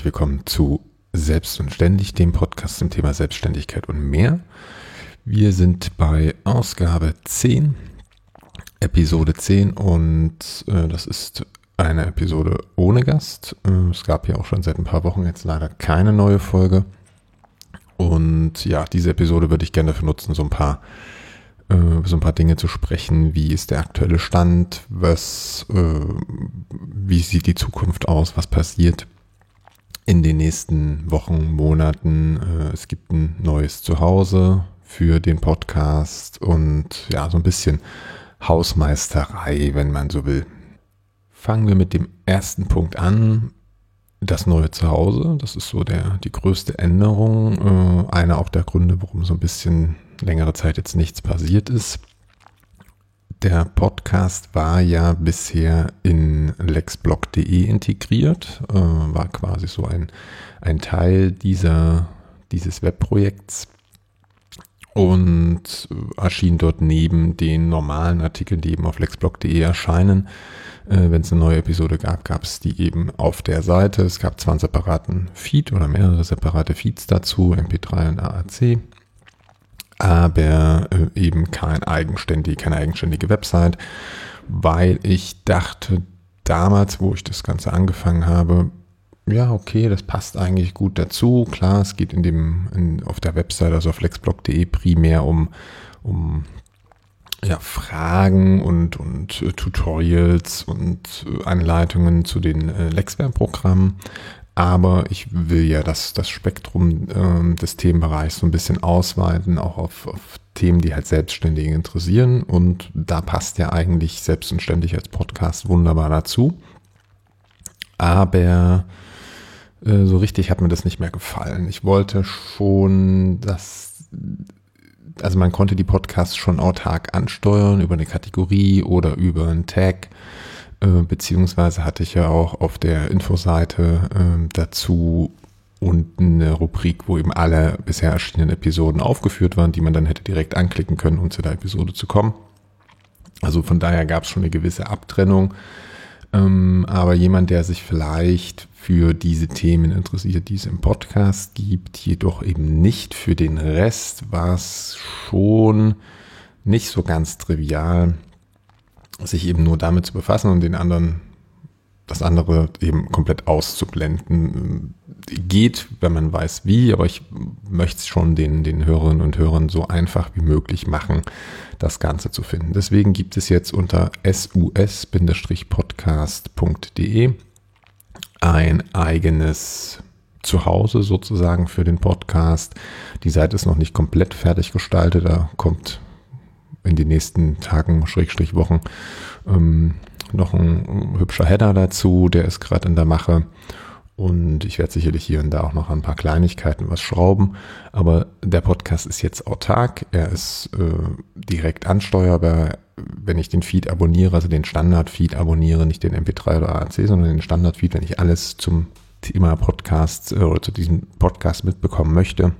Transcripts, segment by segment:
herzlich willkommen zu Selbst und Ständig, dem Podcast zum Thema Selbstständigkeit und mehr. Wir sind bei Ausgabe 10, Episode 10 und äh, das ist eine Episode ohne Gast. Äh, es gab ja auch schon seit ein paar Wochen jetzt leider keine neue Folge. Und ja, diese Episode würde ich gerne dafür nutzen, so ein paar äh, so ein paar Dinge zu sprechen. Wie ist der aktuelle Stand? Was, äh, wie sieht die Zukunft aus? Was passiert in den nächsten Wochen, Monaten? Äh, es gibt ein neues Zuhause für den Podcast und ja, so ein bisschen Hausmeisterei, wenn man so will. Fangen wir mit dem ersten Punkt an. Das neue Zuhause, das ist so der, die größte Änderung. Äh, einer auch der Gründe, warum so ein bisschen längere Zeit jetzt nichts passiert ist. Der Podcast war ja bisher in lexblog.de integriert, äh, war quasi so ein, ein Teil dieser, dieses Webprojekts und erschien dort neben den normalen Artikeln, die eben auf lexblog.de erscheinen. Äh, Wenn es eine neue Episode gab, gab es die eben auf der Seite. Es gab zwar einen separaten Feed oder mehrere separate Feeds dazu, MP3 und AAC aber äh, eben kein eigenständig, keine eigenständige Website, weil ich dachte damals, wo ich das Ganze angefangen habe, ja, okay, das passt eigentlich gut dazu. Klar, es geht in dem, in, auf der Website, also auf flexblog.de primär um, um ja, Fragen und, und äh, Tutorials und äh, Anleitungen zu den äh, Lexware-Programmen. Aber ich will ja das, das Spektrum ähm, des Themenbereichs so ein bisschen ausweiten, auch auf, auf Themen, die halt Selbstständige interessieren. Und da passt ja eigentlich selbstständig als Podcast wunderbar dazu. Aber äh, so richtig hat mir das nicht mehr gefallen. Ich wollte schon, dass, also man konnte die Podcasts schon autark ansteuern über eine Kategorie oder über einen Tag äh, beziehungsweise hatte ich ja auch auf der Infoseite äh, dazu unten eine Rubrik, wo eben alle bisher erschienenen Episoden aufgeführt waren, die man dann hätte direkt anklicken können, um zu der Episode zu kommen. Also von daher gab es schon eine gewisse Abtrennung. Ähm, aber jemand, der sich vielleicht für diese Themen interessiert, die es im Podcast gibt, jedoch eben nicht für den Rest, war es schon nicht so ganz trivial, sich eben nur damit zu befassen und den anderen, das andere eben komplett auszublenden. Geht, wenn man weiß wie, aber ich möchte es schon den, den Hörerinnen und Hörern so einfach wie möglich machen, das Ganze zu finden. Deswegen gibt es jetzt unter sus-podcast.de ein eigenes Zuhause sozusagen für den Podcast. Die Seite ist noch nicht komplett fertig gestaltet, da kommt in den nächsten Tagen, Schrägstrich Wochen, ähm, noch ein hübscher Header dazu, der ist gerade in der Mache. Und ich werde sicherlich hier und da auch noch ein paar Kleinigkeiten was schrauben. Aber der Podcast ist jetzt autark. Er ist äh, direkt ansteuerbar. Wenn ich den Feed abonniere, also den Standard-Feed abonniere, nicht den MP3 oder AAC, sondern den Standard-Feed, wenn ich alles zum Thema Podcast äh, oder zu diesem Podcast mitbekommen möchte,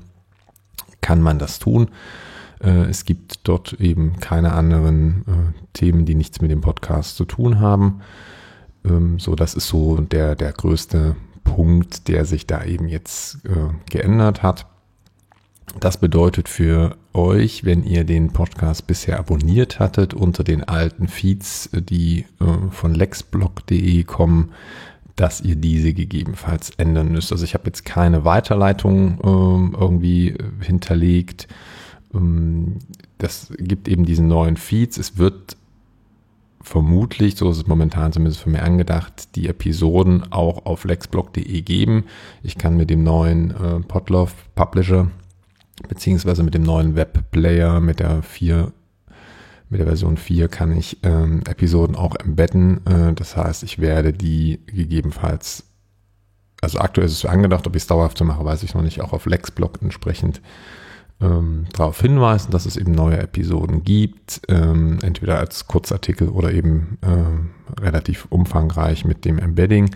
kann man das tun. Äh, es gibt dort eben keine anderen äh, Themen, die nichts mit dem Podcast zu tun haben. Ähm, so, das ist so der, der größte Punkt, der sich da eben jetzt äh, geändert hat. Das bedeutet für euch, wenn ihr den Podcast bisher abonniert hattet unter den alten Feeds, die von lexblog.de kommen, dass ihr diese gegebenenfalls ändern müsst. Also ich habe jetzt keine Weiterleitung äh, irgendwie hinterlegt. Ähm, das gibt eben diesen neuen Feeds. Es wird vermutlich, so ist es momentan zumindest für mich angedacht, die Episoden auch auf lexblog.de geben. Ich kann mit dem neuen äh, Podlove Publisher beziehungsweise mit dem neuen Webplayer mit der 4 mit der Version 4 kann ich ähm, Episoden auch embedden. Äh, das heißt, ich werde die gegebenenfalls, also aktuell ist es angedacht, ob ich es dauerhaft so mache, weiß ich noch nicht, auch auf Lexblog entsprechend ähm, darauf hinweisen, dass es eben neue Episoden gibt, ähm, entweder als Kurzartikel oder eben äh, relativ umfangreich mit dem Embedding.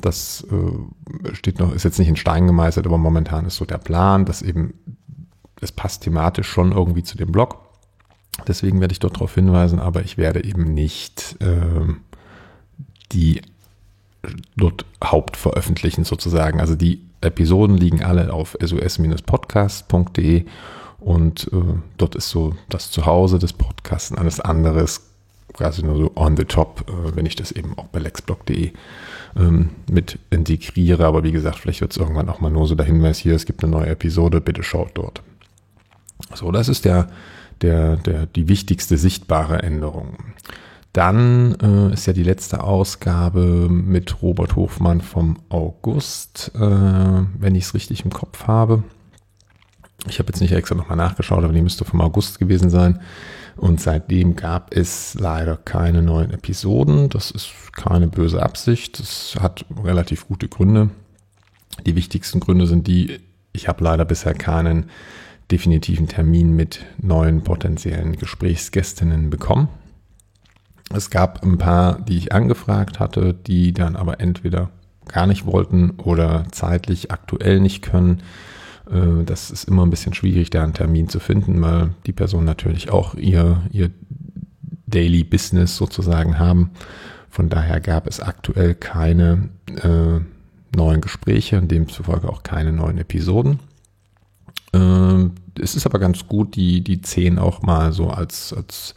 Das äh, steht noch, ist jetzt nicht in Stein gemeißelt, aber momentan ist so der Plan, dass eben, es passt thematisch schon irgendwie zu dem Blog. Deswegen werde ich dort darauf hinweisen, aber ich werde eben nicht äh, die dort hauptveröffentlichen sozusagen. Also die Episoden liegen alle auf sos-podcast.de und äh, dort ist so das Zuhause des Podcasts und alles andere quasi nur so on the top, äh, wenn ich das eben auch bei lexblog.de ähm, mit integriere. Aber wie gesagt, vielleicht wird es irgendwann auch mal nur so der Hinweis hier, es gibt eine neue Episode, bitte schaut dort. So, das ist der, der, der, die wichtigste sichtbare Änderung. Dann äh, ist ja die letzte Ausgabe mit Robert Hofmann vom August, äh, wenn ich es richtig im Kopf habe. Ich habe jetzt nicht extra nochmal nachgeschaut, aber die müsste vom August gewesen sein. Und seitdem gab es leider keine neuen Episoden. Das ist keine böse Absicht. Das hat relativ gute Gründe. Die wichtigsten Gründe sind die, ich habe leider bisher keinen definitiven Termin mit neuen potenziellen Gesprächsgästinnen bekommen. Es gab ein paar, die ich angefragt hatte, die dann aber entweder gar nicht wollten oder zeitlich aktuell nicht können. Äh, das ist immer ein bisschen schwierig, da einen Termin zu finden, weil die Person natürlich auch ihr, ihr Daily Business sozusagen haben. Von daher gab es aktuell keine äh, neuen Gespräche und demzufolge auch keine neuen Episoden. Äh, es ist aber ganz gut, die, die zehn auch mal so als, als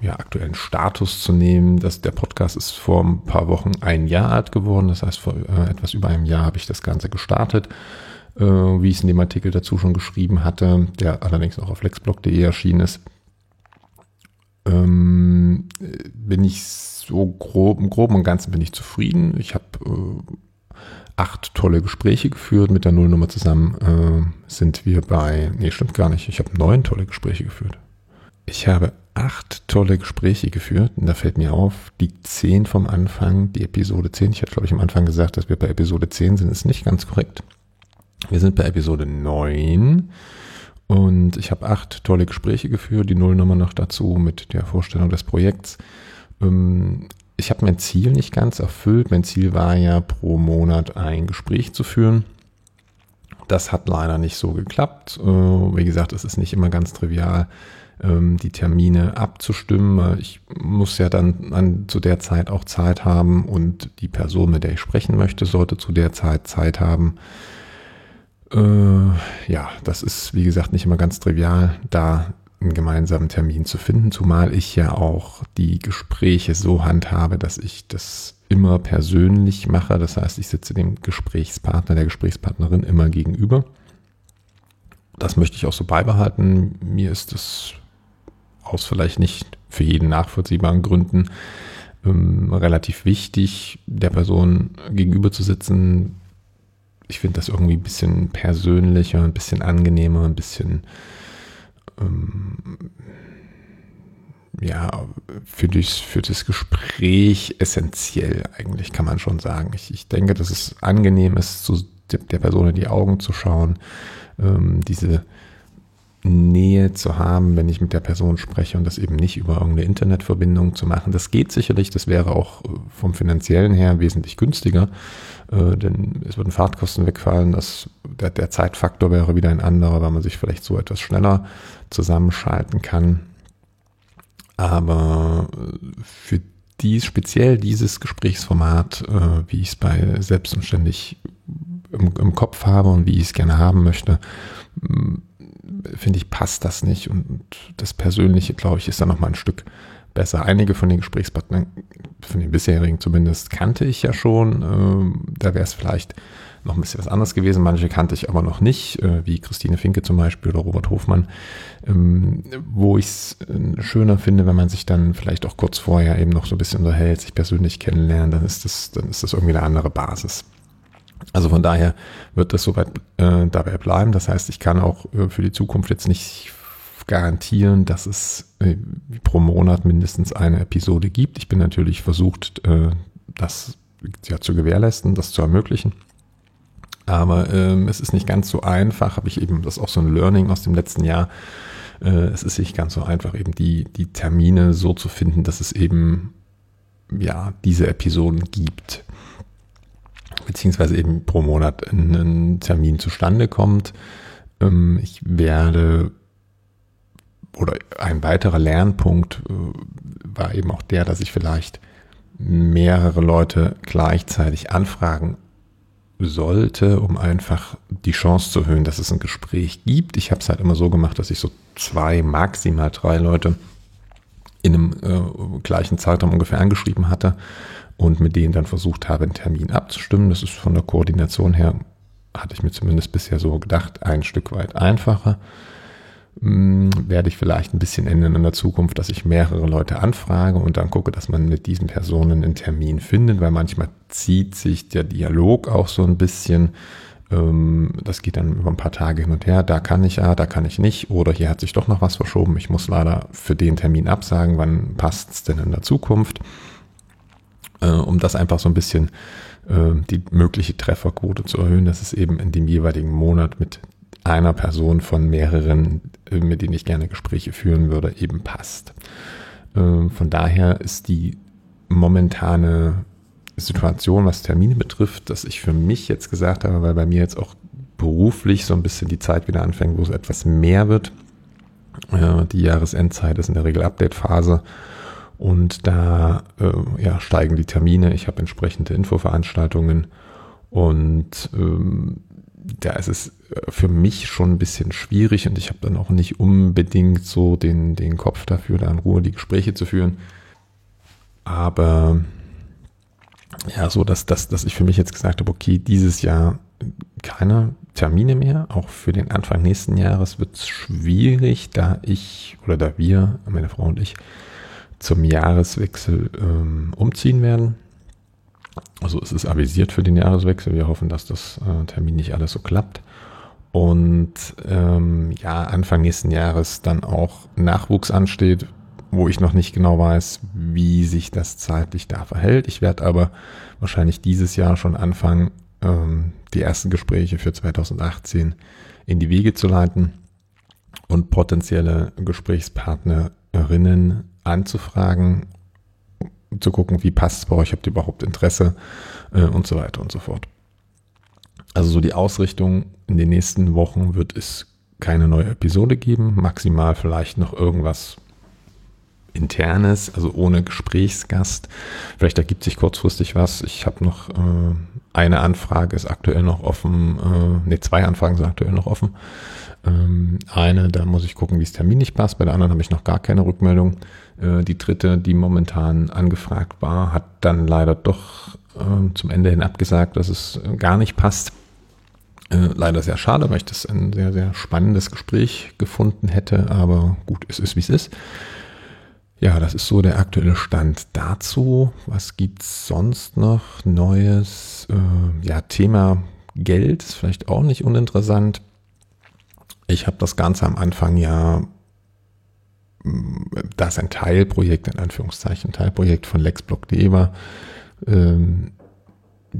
ja, aktuellen Status zu nehmen. dass der Podcast ist vor ein paar Wochen ein Jahr alt geworden. Das heißt, vor äh, etwas über einem Jahr habe ich das Ganze gestartet äh, wie ich es in dem Artikel dazu schon geschrieben hatte, der allerdings auch auf flexblog.de erschienen ist, ähm, bin ich so grob, im Groben und Ganzen bin ich zufrieden. Ich habe äh, acht tolle Gespräche geführt. Mit der Nullnummer zusammen äh, sind wir bei, nee, stimmt gar nicht. Ich habe neun tolle Gespräche geführt. Ich habe acht tolle Gespräche geführt und da fällt mir auf, die zehn vom Anfang, die Episode 10, ich hatte glaube ich am Anfang gesagt, dass wir bei Episode 10 sind, ist nicht ganz korrekt. Wir sind bei Episode 9 und ich habe acht tolle Gespräche geführt, die Nullnummer noch dazu mit der Vorstellung des Projekts. Ähm, ich habe mein Ziel nicht ganz erfüllt. Mein Ziel war ja, pro Monat ein Gespräch zu führen. Das hat leider nicht so geklappt. Äh, wie gesagt, es ist nicht immer ganz trivial, ähm, die Termine abzustimmen. Ich muss ja dann an, zu der Zeit auch Zeit haben und die Person, mit der ich sprechen möchte, sollte zu der Zeit Zeit haben. Äh, ja, das ist, wie gesagt, nicht immer ganz trivial, da einen gemeinsamen Termin zu finden, zumal ich ja auch die Gespräche so handhabe, dass ich das immer persönlich mache. Das heißt, ich sitze dem Gesprächspartner, der Gesprächspartnerin immer gegenüber. Das möchte ich auch so beibehalten. Mir ist es aus vielleicht nicht für jeden nachvollziehbaren Gründen ähm, relativ wichtig, der Person gegenüber zu sitzen, ich finde das irgendwie ein bisschen persönlicher, ein bisschen angenehmer, ein bisschen ähm, ja, für das, für das Gespräch essentiell eigentlich, kann man schon sagen. Ich, ich denke, dass es angenehm ist, zu der Person in die Augen zu schauen, ähm, diese Nähe zu haben, wenn ich mit der Person spreche und das eben nicht über irgendeine Internetverbindung zu machen. Das geht sicherlich, das wäre auch äh, vom finanziellen her wesentlich günstiger, äh, denn es würden Fahrtkosten wegfallen, das, der, der Zeitfaktor wäre wieder ein anderer, weil man sich vielleicht so etwas schneller zusammenschalten kann. Aber äh, für dies, speziell dieses Gesprächsformat, äh, wie ich es bei Selbstständig im, im Kopf habe und wie ich es gerne haben möchte, finde ich, passt das nicht. Und das Persönliche, glaube ich, ist da nochmal ein Stück besser. Einige von den Gesprächspartnern, von den bisherigen zumindest, kannte ich ja schon. Ähm, da wäre es vielleicht noch ein bisschen was anderes gewesen. Manche kannte ich aber noch nicht, äh, wie Christine Finke zum Beispiel oder Robert Hofmann, ähm, wo ich es äh, schöner finde, wenn man sich dann vielleicht auch kurz vorher eben noch so ein bisschen unterhält, sich persönlich kennenlernt, dann ist das, dann ist das irgendwie eine andere Basis. Also von daher wird das soweit äh, dabei bleiben. Das heißt, ich kann auch äh, für die Zukunft jetzt nicht garantieren, dass es äh, pro Monat mindestens eine Episode gibt. Ich bin natürlich versucht, äh, das ja, zu gewährleisten, das zu ermöglichen. Aber ähm, es ist nicht ganz so einfach, habe ich eben, das ist auch so ein Learning aus dem letzten Jahr. Äh, es ist nicht ganz so einfach, eben die, die Termine so zu finden, dass es eben ja diese Episoden gibt beziehungsweise eben pro Monat ein Termin zustande kommt. Ähm, ich werde oder ein weiterer Lernpunkt äh, war eben auch der, dass ich vielleicht mehrere Leute gleichzeitig anfragen sollte, um einfach die Chance zu erhöhen, dass es ein Gespräch gibt. Ich habe es halt immer so gemacht, dass ich so zwei, maximal drei Leute in einem äh, gleichen Zeitraum ungefähr angeschrieben hatte und mit denen dann versucht habe, einen Termin abzustimmen. Das ist von der Koordination her, hatte ich mir zumindest bisher so gedacht, ein Stück weit einfacher. Hm, werde ich vielleicht ein bisschen ändern in der Zukunft, dass ich mehrere Leute anfrage und dann gucke, dass man mit diesen Personen einen Termin findet, weil manchmal zieht sich der Dialog auch so ein bisschen. Ähm, das geht dann über ein paar Tage hin und her. Da kann ich ja, da kann ich nicht. Oder hier hat sich doch noch was verschoben. Ich muss leider für den Termin absagen. Wann passt es denn in der Zukunft? Äh, um das einfach so ein bisschen äh, die mögliche Trefferquote zu erhöhen, dass es eben in dem jeweiligen Monat mit einer Person von mehreren, äh, mit denen ich gerne Gespräche führen würde, eben passt. Ähm, von daher ist die momentane Situation, was Termine betrifft, dass ich für mich jetzt gesagt habe, weil bei mir jetzt auch beruflich so ein bisschen die Zeit wieder anfängt, wo es etwas mehr wird. Die Jahresendzeit ist in der Regel Update-Phase und da äh, ja, steigen die Termine. Ich habe entsprechende Infoveranstaltungen und ähm, da ist es für mich schon ein bisschen schwierig und ich habe dann auch nicht unbedingt so den, den Kopf dafür, da in Ruhe die Gespräche zu führen. Aber ja, so dass, dass, dass ich für mich jetzt gesagt habe, okay, dieses Jahr keine Termine mehr. Auch für den Anfang nächsten Jahres wird es schwierig, da ich oder da wir, meine Frau und ich, zum Jahreswechsel ähm, umziehen werden. Also es ist avisiert für den Jahreswechsel. Wir hoffen, dass das äh, Termin nicht alles so klappt. Und ähm, ja, Anfang nächsten Jahres dann auch Nachwuchs ansteht, wo ich noch nicht genau weiß, wie sich das zeitlich da verhält. Ich werde aber wahrscheinlich dieses Jahr schon anfangen, ähm, die ersten Gespräche für 2018 in die Wege zu leiten und potenzielle Gesprächspartnerinnen anzufragen zu gucken, wie passt es bei euch, habt ihr überhaupt Interesse äh, und so weiter und so fort. Also so die Ausrichtung in den nächsten Wochen wird es keine neue Episode geben, maximal vielleicht noch irgendwas internes, also ohne Gesprächsgast. Vielleicht ergibt sich kurzfristig was. Ich habe noch äh, eine Anfrage, ist aktuell noch offen, äh, ne, zwei Anfragen sind aktuell noch offen. Ähm, eine, da muss ich gucken, wie es terminlich passt. Bei der anderen habe ich noch gar keine Rückmeldung. Äh, die dritte, die momentan angefragt war, hat dann leider doch äh, zum Ende hin abgesagt, dass es äh, gar nicht passt. leider sehr schade, weil ich das ein sehr, sehr spannendes Gespräch gefunden hätte, aber gut, es ist, wie es ist. Ja, das ist so der aktuelle Stand dazu. Was gibt's sonst noch Neues? ja, Thema Geld ist vielleicht auch nicht uninteressant. Ich habe das Ganze am Anfang ja das ein Teilprojekt, in Anführungszeichen, Teilprojekt von lexblock.de war, ähm,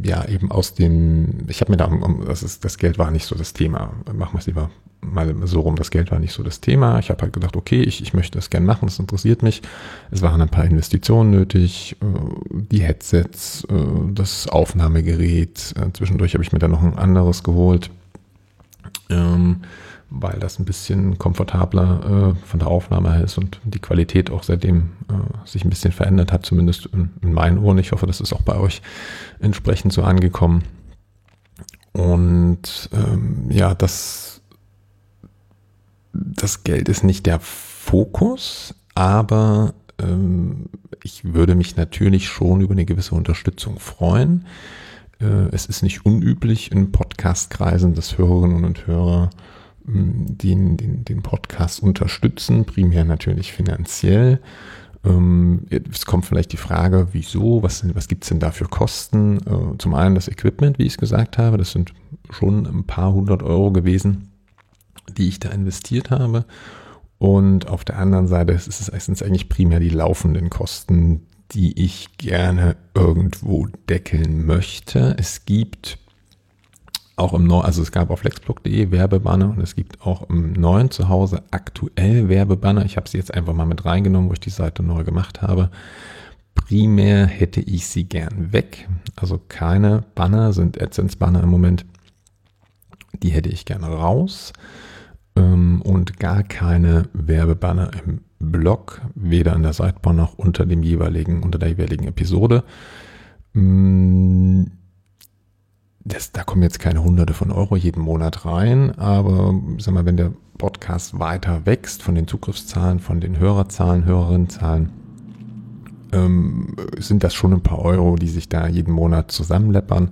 ja, eben aus dem, ich habe mir da, das, ist, das Geld war nicht so das Thema, machen wir es lieber mal so rum, das Geld war nicht so das Thema. Ich habe halt gedacht, okay, ich, ich möchte das gern machen, das interessiert mich. Es waren ein paar Investitionen nötig, äh, die Headsets, äh, das Aufnahmegerät, äh, zwischendurch habe ich mir dann noch ein anderes geholt. Ähm, weil das ein bisschen komfortabler äh, von der Aufnahme her ist und die Qualität auch seitdem äh, sich ein bisschen verändert hat, zumindest in, in, meinen Ohren. Ich hoffe, das ist auch bei euch entsprechend so angekommen. Und ähm, ja, das, das Geld ist nicht der Fokus, aber ähm, ich würde mich natürlich schon über eine gewisse Unterstützung freuen. Äh, es ist nicht unüblich in Podcast-Kreisen, dass Hörerinnen und Hörer den, den, den Podcast unterstützen, primär natürlich finanziell. Ähm, es kommt vielleicht die Frage, wieso, was, was gibt's denn da für Kosten? Äh, zum einen das Equipment, wie ich es gesagt habe, das sind schon ein paar hundert Euro gewesen, die ich da investiert habe. Und auf der anderen Seite ist es meistens eigentlich primär die laufenden Kosten, die ich gerne irgendwo deckeln möchte. Es gibt auch im neuen, also es gab auf flexblog.de Werbebanner und es gibt auch im neuen Zuhause aktuell Werbebanner. Ich habe sie jetzt einfach mal mit reingenommen, wo ich die Seite neu gemacht habe. Primär hätte ich sie gern weg. Also keine Banner sind AdSense-Banner im Moment. Die hätte ich gerne raus. Ähm, und gar keine Werbebanner im Blog, weder an der Sidebar noch unter dem jeweiligen, unter der jeweiligen Episode. Das, da kommen jetzt keine hunderte von Euro jeden Monat rein, aber sag mal, wenn der Podcast weiter wächst von den Zugriffszahlen, von den Hörerzahlen, Hörerinnenzahlen, ähm, sind das schon ein paar Euro, die sich da jeden Monat zusammenleppern.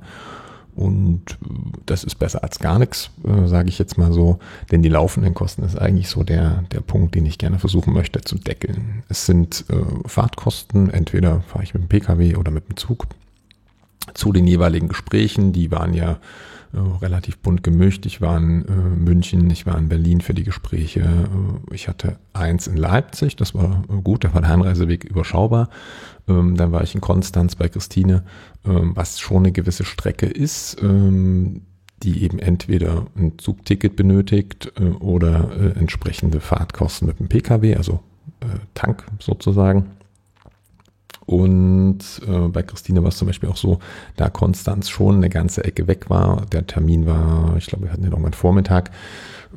Und das ist besser als gar nichts, äh, sage ich jetzt mal so. Denn die laufenden Kosten ist eigentlich so der, der Punkt, den ich gerne versuchen möchte zu deckeln. Es sind äh, Fahrtkosten, entweder fahre ich mit dem Pkw oder mit dem Zug. Zu den jeweiligen Gesprächen, die waren ja äh, relativ bunt gemischt. Ich war in äh, München, ich war in Berlin für die Gespräche. Äh, ich hatte eins in Leipzig, das war äh, gut, da war der Anreiseweg überschaubar. Ähm, dann war ich in Konstanz bei Christine, ähm, was schon eine gewisse Strecke ist, ähm, die eben entweder ein Zugticket benötigt äh, oder entsprechende Fahrtkosten mit dem Pkw, also Tank sozusagen. Und äh, bei Christine war es zum Beispiel auch so, da Konstanz schon eine ganze Ecke weg war. Der Termin war, ich glaube, wir hatten den irgendwann Vormittag.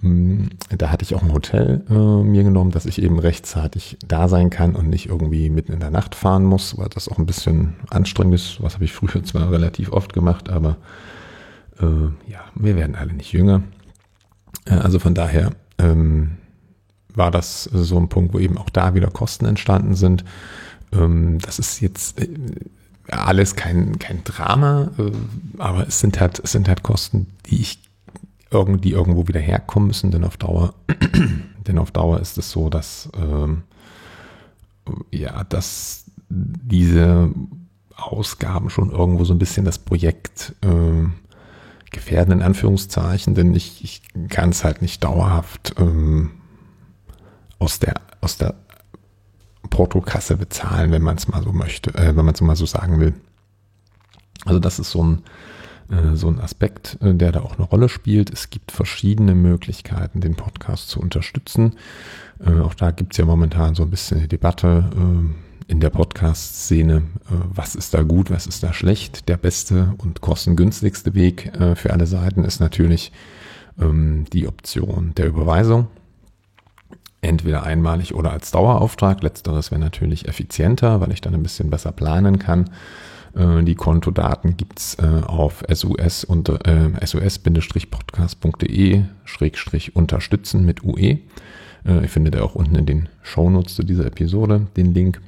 Ähm, da hatte ich auch ein Hotel äh, mir genommen, dass ich eben rechtzeitig da sein kann und nicht irgendwie mitten in der Nacht fahren muss, weil das auch ein bisschen anstrengend ist. Was habe ich früher zwar relativ oft gemacht, aber äh, ja, wir werden alle nicht jünger. Äh, also von daher ähm, war das so ein Punkt, wo eben auch da wieder Kosten entstanden sind. Ähm, das ist jetzt äh, alles kein, kein Drama, äh, aber es sind halt, es sind halt Kosten, die ich irgendwie irgendwo wieder herkommen müssen, denn auf Dauer, denn auf Dauer ist es so, dass ähm, ja, dass diese Ausgaben schon irgendwo so ein bisschen das Projekt äh, gefährden, in Anführungszeichen, denn ich, ich kann es halt nicht dauerhaft ähm, aus der, aus der Portokasse bezahlen, wenn man es mal so möchte, äh, wenn man es mal so sagen will. Also das ist so ein, äh, so ein Aspekt, äh, der da auch eine Rolle spielt. Es gibt verschiedene Möglichkeiten, den Podcast zu unterstützen. Äh, auch da gibt es ja momentan so ein bisschen eine Debatte äh, in der Podcast-Szene. Was ist da gut, was ist da schlecht? Der beste und kostengünstigste Weg für alle Seiten ist natürlich ähm, die Option der Überweisung entweder einmalig oder als Dauerauftrag. Letzteres wäre natürlich effizienter, weil ich dann ein bisschen besser planen kann. Äh, die Kontodaten gibt's äh, auf sus unter äh, sus-podcast.de unterstützen mit UE. Äh, ihr findet auch unten in den Shownotes zu dieser Episode den Link.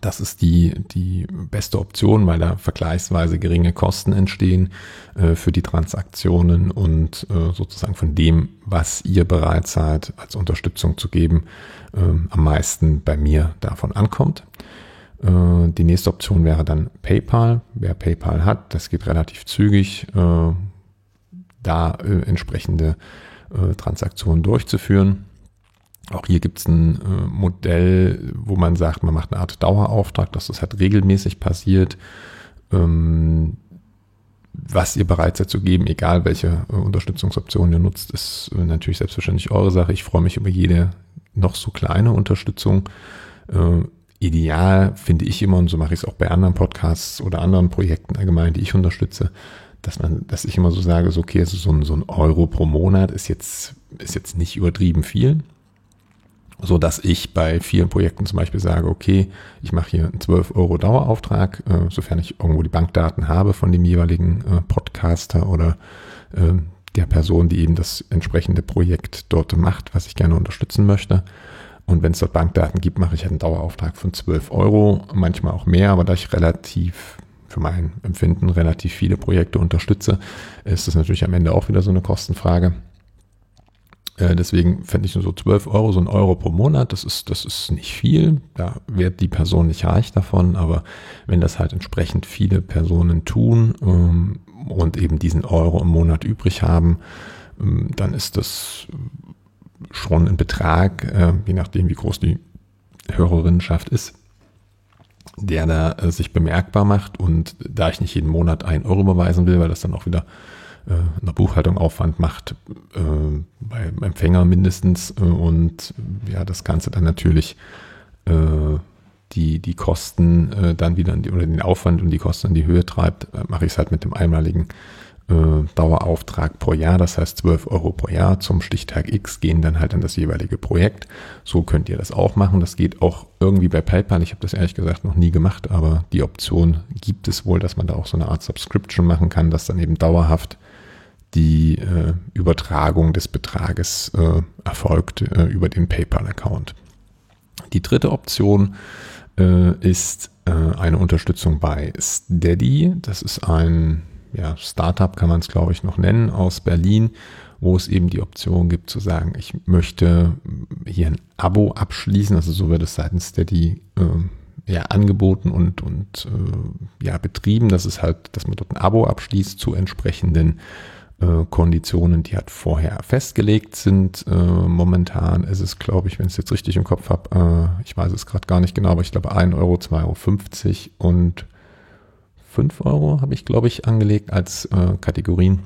Das ist die, die beste Option, weil da vergleichsweise geringe Kosten entstehen äh, für die Transaktionen und äh, sozusagen von dem, was ihr bereit seid, als Unterstützung zu geben, äh, am meisten bei mir davon ankommt. Äh, die nächste Option wäre dann PayPal. Wer PayPal hat, das geht relativ zügig, äh, da äh, entsprechende Transaktionen durchzuführen. Auch hier gibt es ein äh, Modell, wo man sagt, man macht eine Art Dauerauftrag, dass das halt regelmäßig passiert. Ähm, was ihr bereit seid zu geben, egal welche äh, Unterstützungsoption ihr nutzt, ist äh, natürlich selbstverständlich eure Sache. Ich freue mich über jede noch so kleine Unterstützung. Äh, ideal finde ich immer, und so mache ich es auch bei anderen Podcasts oder anderen Projekten allgemein, die ich unterstütze, dass man, dass ich immer so sage, so okay, also so ein, so ein Euro pro Monat ist jetzt, ist jetzt nicht übertrieben viel so dass ich bei vielen Projekten zum Beispiel sage, okay, ich mache hier einen 12 Euro Dauerauftrag, äh, sofern ich irgendwo die Bankdaten habe von dem jeweiligen äh, Podcaster oder äh, der Person, die eben das entsprechende Projekt dort macht, was ich gerne unterstützen möchte. Und wenn es dort Bankdaten gibt, mache ich halt einen Dauerauftrag von 12 Euro, manchmal auch mehr, aber da ich relativ für mein Empfinden relativ viele Projekte unterstütze, ist das natürlich am Ende auch wieder so eine Kostenfrage. Äh, deswegen fände ich nur so 12 Euro, so ein Euro pro Monat, das ist, das ist nicht viel. Da wird die Person nicht reich davon, aber wenn das halt entsprechend viele Personen tun ähm, und eben diesen Euro im Monat übrig haben, ähm, dann ist das schon ein Betrag, äh, je nachdem wie groß die Hörerinnenschaft ist, der da äh, sich bemerkbar macht. Und da ich nicht jeden Monat ein Euro überweisen will, weil das dann auch wieder äh, einer Buchhaltung Aufwand macht, äh, beim Empfänger mindestens äh, und ja, das Ganze dann natürlich äh, die, die Kosten äh, dann wieder die, oder den Aufwand und die Kosten in die Höhe treibt, äh, mache ich es halt mit dem einmaligen äh, Dauerauftrag pro Jahr, das heißt 12 Euro pro Jahr zum Stichtag X gehen dann halt an das jeweilige Projekt. So könnt ihr das auch machen. Das geht auch irgendwie bei PayPal. Ich habe das ehrlich gesagt noch nie gemacht, aber die Option gibt es wohl, dass man da auch so eine Art Subscription machen kann, dass dann eben dauerhaft die äh, Übertragung des Betrages äh, erfolgt äh, über den PayPal-Account. Die dritte Option äh, ist äh, eine Unterstützung bei Steady. Das ist ein ja, Startup, kann man es glaube ich noch nennen, aus Berlin, wo es eben die Option gibt zu sagen, ich möchte hier ein Abo abschließen. Also so wird es seitens Steady äh, ja, angeboten und, und äh, ja, betrieben. Das ist halt, dass man dort ein Abo abschließt zu entsprechenden äh, Konditionen, die halt vorher festgelegt sind. Äh, momentan ist es, glaube ich, wenn ich es jetzt richtig im Kopf habe, äh, ich weiß es gerade gar nicht genau, aber ich glaube 1 Euro, 2,50 Euro und 5 Euro habe ich, glaube ich, angelegt als äh, Kategorien,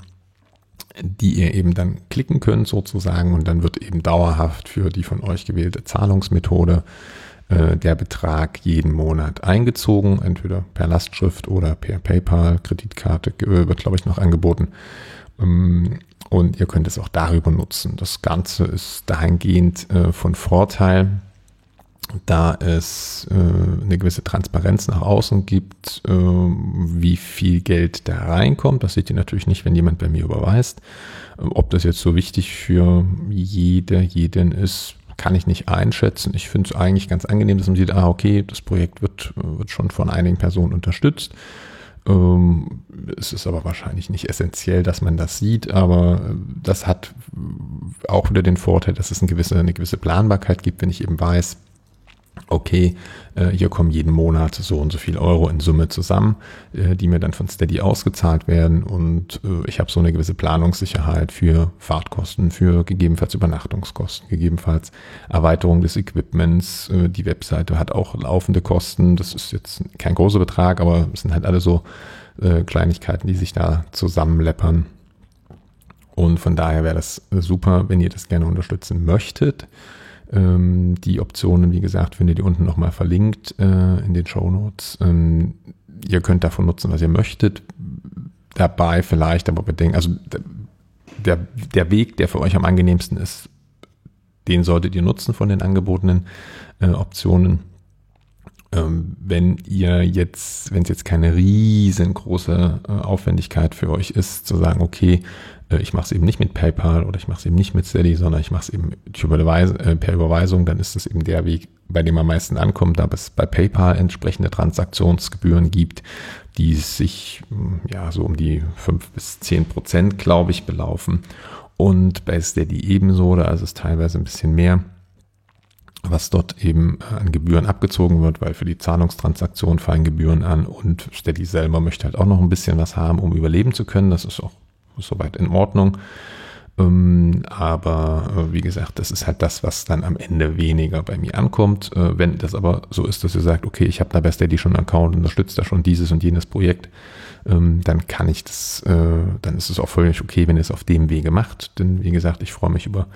die ihr eben dann klicken könnt sozusagen und dann wird eben dauerhaft für die von euch gewählte Zahlungsmethode äh, der Betrag jeden Monat eingezogen, entweder per Lastschrift oder per PayPal, Kreditkarte äh, wird, glaube ich, noch angeboten. Ähm, und ihr könnt es auch darüber nutzen. Das Ganze ist dahingehend äh, von Vorteil, da es äh, eine gewisse Transparenz nach außen gibt, äh, wie viel Geld da reinkommt. Das seht ihr natürlich nicht, wenn jemand bei mir überweist. Ob das jetzt so wichtig für jede, jeden ist, kann ich nicht einschätzen. Ich finde es eigentlich ganz angenehm, dass man sieht, ah, okay, das Projekt wird, wird schon von einigen Personen unterstützt. Ähm, es ist aber wahrscheinlich nicht essentiell, dass man das sieht, aber das hat auch wieder den Vorteil, dass es eine gewisse, eine gewisse Planbarkeit gibt, wenn ich eben weiß, okay, äh, hier kommen jeden Monat so und so viel Euro in Summe zusammen, äh, die mir dann von Steady ausgezahlt werden und äh, ich habe so eine gewisse Planungssicherheit für Fahrtkosten, für gegebenenfalls Übernachtungskosten, gegebenenfalls Erweiterung des Equipments. die Webseite hat auch laufende Kosten, das ist jetzt kein großer Betrag, aber es sind halt alle so Kleinigkeiten, die sich da zusammenleppern. Und von daher wäre das super, wenn ihr das gerne unterstützen möchtet. Ähm, die Optionen, wie gesagt, findet ihr unten nochmal verlinkt äh, in den Show Notes. Ähm, ihr könnt davon nutzen, was ihr möchtet. Dabei vielleicht aber bedenken, also der, der Weg, der für euch am angenehmsten ist, den solltet ihr nutzen von den angebotenen äh, Optionen. Ähm, wenn ihr jetzt, wenn es jetzt keine riesengroße äh, Aufwendigkeit für euch ist, zu sagen, okay, ich mache es eben nicht mit PayPal oder ich mache es eben nicht mit Steady, sondern ich mache es eben äh, per Überweisung, dann ist es eben der Weg, bei dem am meisten ankommt, da es bei PayPal entsprechende Transaktionsgebühren gibt, die sich hm, ja so um die fünf bis zehn Prozent, glaube ich, belaufen. Und bei Steady ebenso, da ist es teilweise ein bisschen mehr was dort eben äh, an Gebühren abgezogen wird, weil für die Zahlungstransaktion fallen Gebühren an und Steady selber möchte halt auch noch ein bisschen was haben, um überleben zu können. Das ist auch soweit in Ordnung. Ähm, aber äh, wie gesagt, das ist halt das, was dann am Ende weniger bei mir ankommt. Äh, wenn das aber so ist, dass ihr sagt, okay, ich habe da bei Steady schon einen Account, unterstützt da schon dieses und jenes Projekt, ähm, dann kann ich das, dann ist es auch völlig okay, wenn ihr es auf dem Wege macht. Denn wie gesagt, ich freue mich über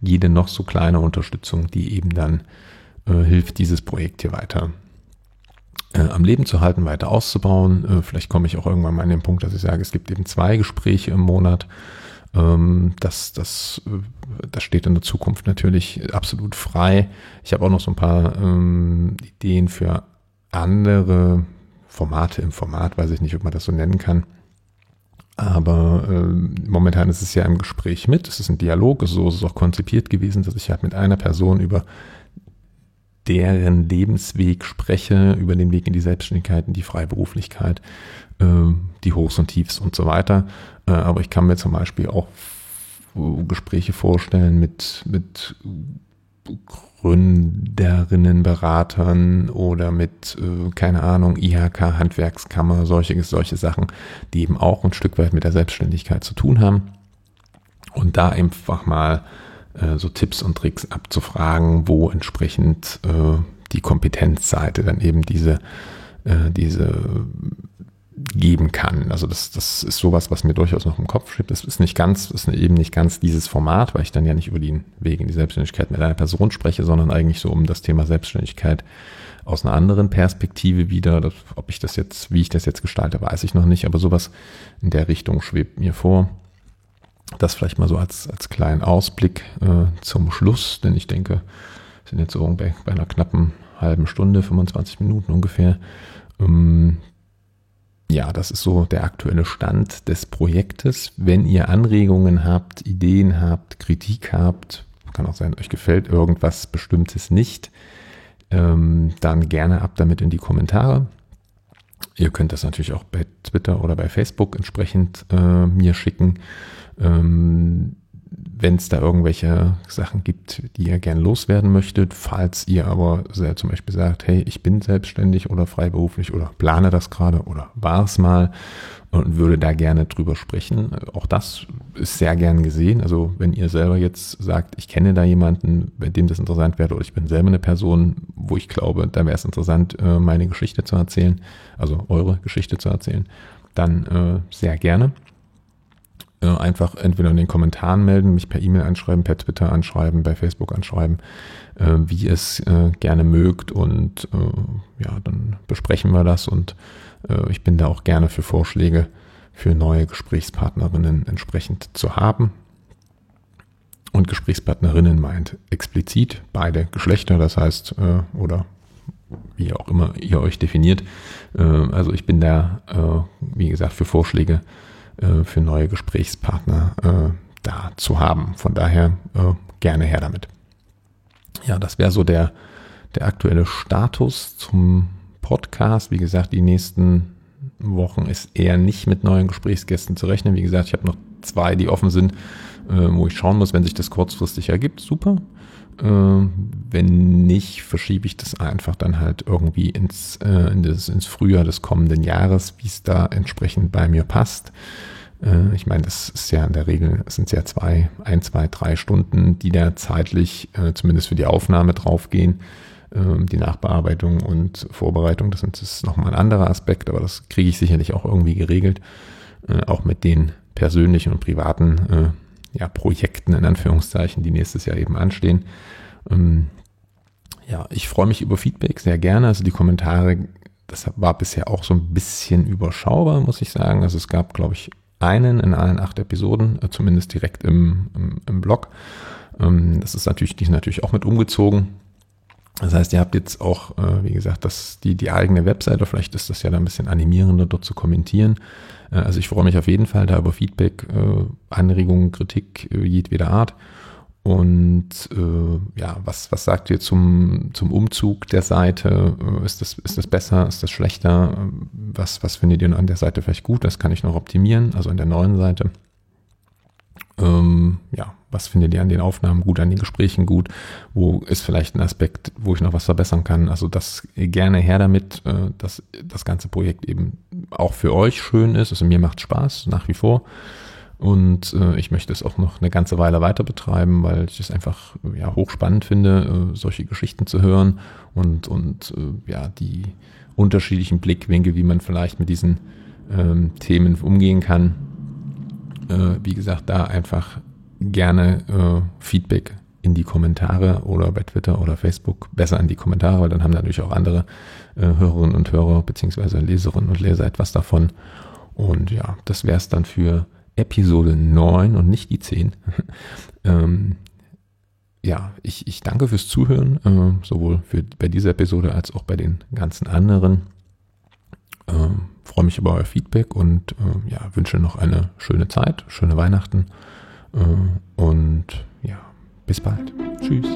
jede noch so kleine Unterstützung, die eben dann äh, hilft, dieses Projekt hier weiter äh, am Leben zu halten, weiter auszubauen. Äh, vielleicht komme ich auch irgendwann mal an den Punkt, dass ich sage, es gibt eben zwei Gespräche im Monat. Ähm, das, das, äh, das steht in der Zukunft natürlich absolut frei. Ich habe auch noch so ein paar ähm, Ideen für andere Formate im Format, weiß ich nicht, ob man das so nennen kann. Aber äh, momentan ist es ja im Gespräch mit, es ist ein Dialog, so ist es auch konzipiert gewesen, dass ich halt mit einer Person über deren Lebensweg spreche, über den Weg in die Selbstständigkeit, in die Freiberuflichkeit, äh, die Hochs und Tiefs und so weiter. Äh, aber ich kann mir zum Beispiel auch Gespräche vorstellen mit, mit Gründerinnen, Beratern oder mit, äh, keine Ahnung, IHK, Handwerkskammer, solche, solche Sachen, die eben auch ein Stück weit mit der Selbstständigkeit zu tun haben. Und da einfach mal äh, so Tipps und Tricks abzufragen, wo entsprechend äh, die Kompetenzseite dann eben diese, äh, diese geben kann. Also das, das ist sowas, was mir durchaus noch im Kopf schwebt. Das ist nicht ganz, ist eben nicht ganz dieses Format, weil ich dann ja nicht über den Weg in die Selbstständigkeit mit einer Person spreche, sondern eigentlich so um das Thema Selbstständigkeit aus einer anderen Perspektive wieder. Ob ich das jetzt, wie ich das jetzt gestalte, weiß ich noch nicht, aber sowas in der Richtung schwebt mir vor. Das vielleicht mal so als, als kleinen Ausblick äh, zum Schluss, denn ich denke, wir sind jetzt so bei, bei einer knappen halben Stunde, 25 Minuten ungefähr. Ähm, ja, das ist so der aktuelle Stand des Projektes. Wenn ihr Anregungen habt, Ideen habt, Kritik habt, kann auch sein, euch gefällt irgendwas Bestimmtes nicht, ähm, dann gerne ab damit in die Kommentare. Ihr könnt das natürlich auch bei Twitter oder bei Facebook entsprechend äh, mir schicken. Ähm, wenn es da irgendwelche Sachen gibt, die ihr gern loswerden möchtet, falls ihr aber sehr zum Beispiel sagt, hey, ich bin selbstständig oder freiberuflich oder plane das gerade oder war es mal und würde da gerne drüber sprechen. Auch das ist sehr gern gesehen. Also wenn ihr selber jetzt sagt, ich kenne da jemanden, bei dem das interessant wäre, oder ich bin selber eine Person, wo ich glaube, da wäre es interessant, äh, meine Geschichte zu erzählen, also eure Geschichte zu erzählen, dann äh, sehr gerne. Äh, einfach entweder in den Kommentaren melden, mich per E-Mail anschreiben, per Twitter anschreiben, bei Facebook anschreiben, wie ihr es gerne mögt und ja, dann besprechen wir das und äh, ich bin da auch gerne für Vorschläge für neue Gesprächspartnerinnen entsprechend zu haben. Und Gesprächspartnerinnen meint explizit beide Geschlechter, das heißt, äh, oder wie auch immer ihr euch definiert. Äh, also ich bin da, wie gesagt, für Vorschläge für neue Gesprächspartner da zu haben. Von daher gerne her damit. Ja, das wäre so der, der aktuelle Status zum Podcast. Wie gesagt, die nächsten Wochen ist eher nicht mit neuen Gesprächsgästen zu rechnen. Wie gesagt, ich habe noch zwei, die offen sind, äh, wo ich schauen muss, wenn sich das kurzfristig ergibt. Super. Äh, wenn nicht, verschiebe ich das einfach dann halt irgendwie ins, äh, ins Frühjahr des kommenden Jahres, wie es da entsprechend bei mir passt. Äh, ich meine, das ist ja in der Regel, es sind ja zwei, ein, zwei, drei Stunden, die da zeitlich äh, zumindest für die Aufnahme draufgehen. Ähm, die Nachbearbeitung und Vorbereitung, das ist nochmal ein anderer Aspekt, aber das kriege ich sicherlich auch irgendwie geregelt, äh, auch mit den persönlichen und privaten äh, ja, Projekten in Anführungszeichen, die nächstes Jahr eben anstehen. Ähm, ja, ich freue mich über Feedback sehr gerne. Also die Kommentare, das war bisher auch so ein bisschen überschaubar, muss ich sagen. Also es gab, glaube ich, einen in allen acht Episoden, äh, zumindest direkt im, im, im Blog. Ähm, das ist natürlich, die ist natürlich auch mit umgezogen. Das heißt, ihr habt jetzt auch, äh, wie gesagt, das, die, die eigene Webseite, vielleicht ist das ja da ein bisschen animierender, dort zu kommentieren. Äh, also ich freue mich auf jeden Fall da über Feedback, Anregungen, Kritik jedweder Art. Und äh, ja, was, was sagt ihr zum, zum Umzug der Seite? Äh, ist, das, ist das besser? Ist das schlechter? Was, was findet ihr an der Seite vielleicht gut? Das kann ich noch optimieren, also an der neuen Seite. Ähm, ja, was findet ihr an den Aufnahmen gut, an den Gesprächen gut? Wo ist vielleicht ein Aspekt, wo ich noch was verbessern kann? Also das gerne her damit, äh, dass das ganze Projekt eben auch für euch schön ist. Also mir macht Spaß nach wie vor. Und äh, ich möchte es auch noch eine ganze Weile weiter betreiben, weil ich es einfach ja, hochspannend finde, äh, solche Geschichten zu hören und, und äh, ja, die unterschiedlichen Blickwinkel, wie man vielleicht mit diesen ähm, Themen umgehen kann äh, wie gesagt, da einfach gerne äh, Feedback in die Kommentare oder bei Twitter oder Facebook, besser in die Kommentare, weil dann haben natürlich auch andere äh, Hörerinnen und Hörer beziehungsweise Leserinnen und Leser etwas davon. Und ja, das wäre es dann für Episode 9 und nicht die 10. ähm, ja, ich, ich danke fürs Zuhören, äh, sowohl für, bei dieser Episode als auch bei den ganzen anderen. Ähm, freue mich über euer Feedback und äh, ja, wünsche noch eine schöne Zeit, schöne Weihnachten äh, und ja, bis bald. Tschüss.